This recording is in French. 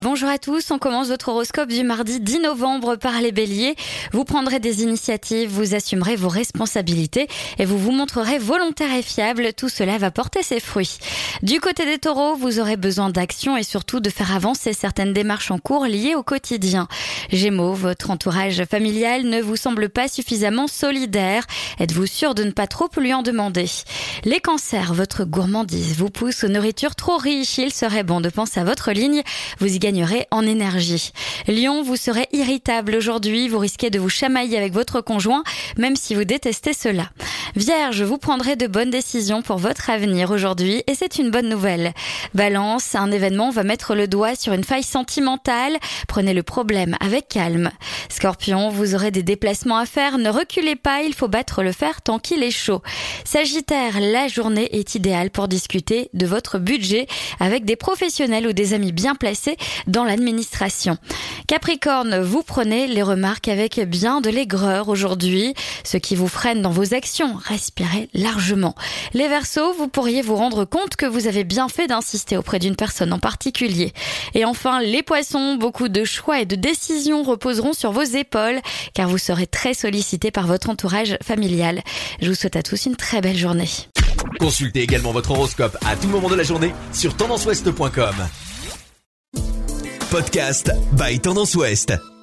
Bonjour à tous, on commence votre horoscope du mardi 10 novembre par les béliers. Vous prendrez des initiatives, vous assumerez vos responsabilités et vous vous montrerez volontaire et fiable. Tout cela va porter ses fruits. Du côté des taureaux, vous aurez besoin d'action et surtout de faire avancer certaines démarches en cours liées au quotidien. Gémeaux, votre entourage familial ne vous semble pas suffisamment solidaire. Êtes-vous sûr de ne pas trop lui en demander? Les cancers, votre gourmandise vous pousse aux nourritures trop riches. Il serait bon de penser à votre ligne. Vous y gagnerez en énergie. Lion, vous serez irritable aujourd'hui, vous risquez de vous chamailler avec votre conjoint, même si vous détestez cela. Vierge, vous prendrez de bonnes décisions pour votre avenir aujourd'hui et c'est une bonne nouvelle. Balance, un événement va mettre le doigt sur une faille sentimentale. Prenez le problème avec calme. Scorpion, vous aurez des déplacements à faire. Ne reculez pas, il faut battre le fer tant qu'il est chaud. Sagittaire, la journée est idéale pour discuter de votre budget avec des professionnels ou des amis bien placés dans l'administration. Capricorne, vous prenez les remarques avec bien de l'aigreur aujourd'hui. Ce qui vous freine dans vos actions, respirez largement. Les Verseaux, vous pourriez vous rendre compte que vous avez bien fait d'insister auprès d'une personne en particulier. Et enfin, les Poissons, beaucoup de choix et de décisions reposeront sur vos épaules car vous serez très sollicité par votre entourage familial. Je vous souhaite à tous une très belle journée. Consultez également votre horoscope à tout moment de la journée sur tendanceouest.com. Podcast by Tendance Ouest.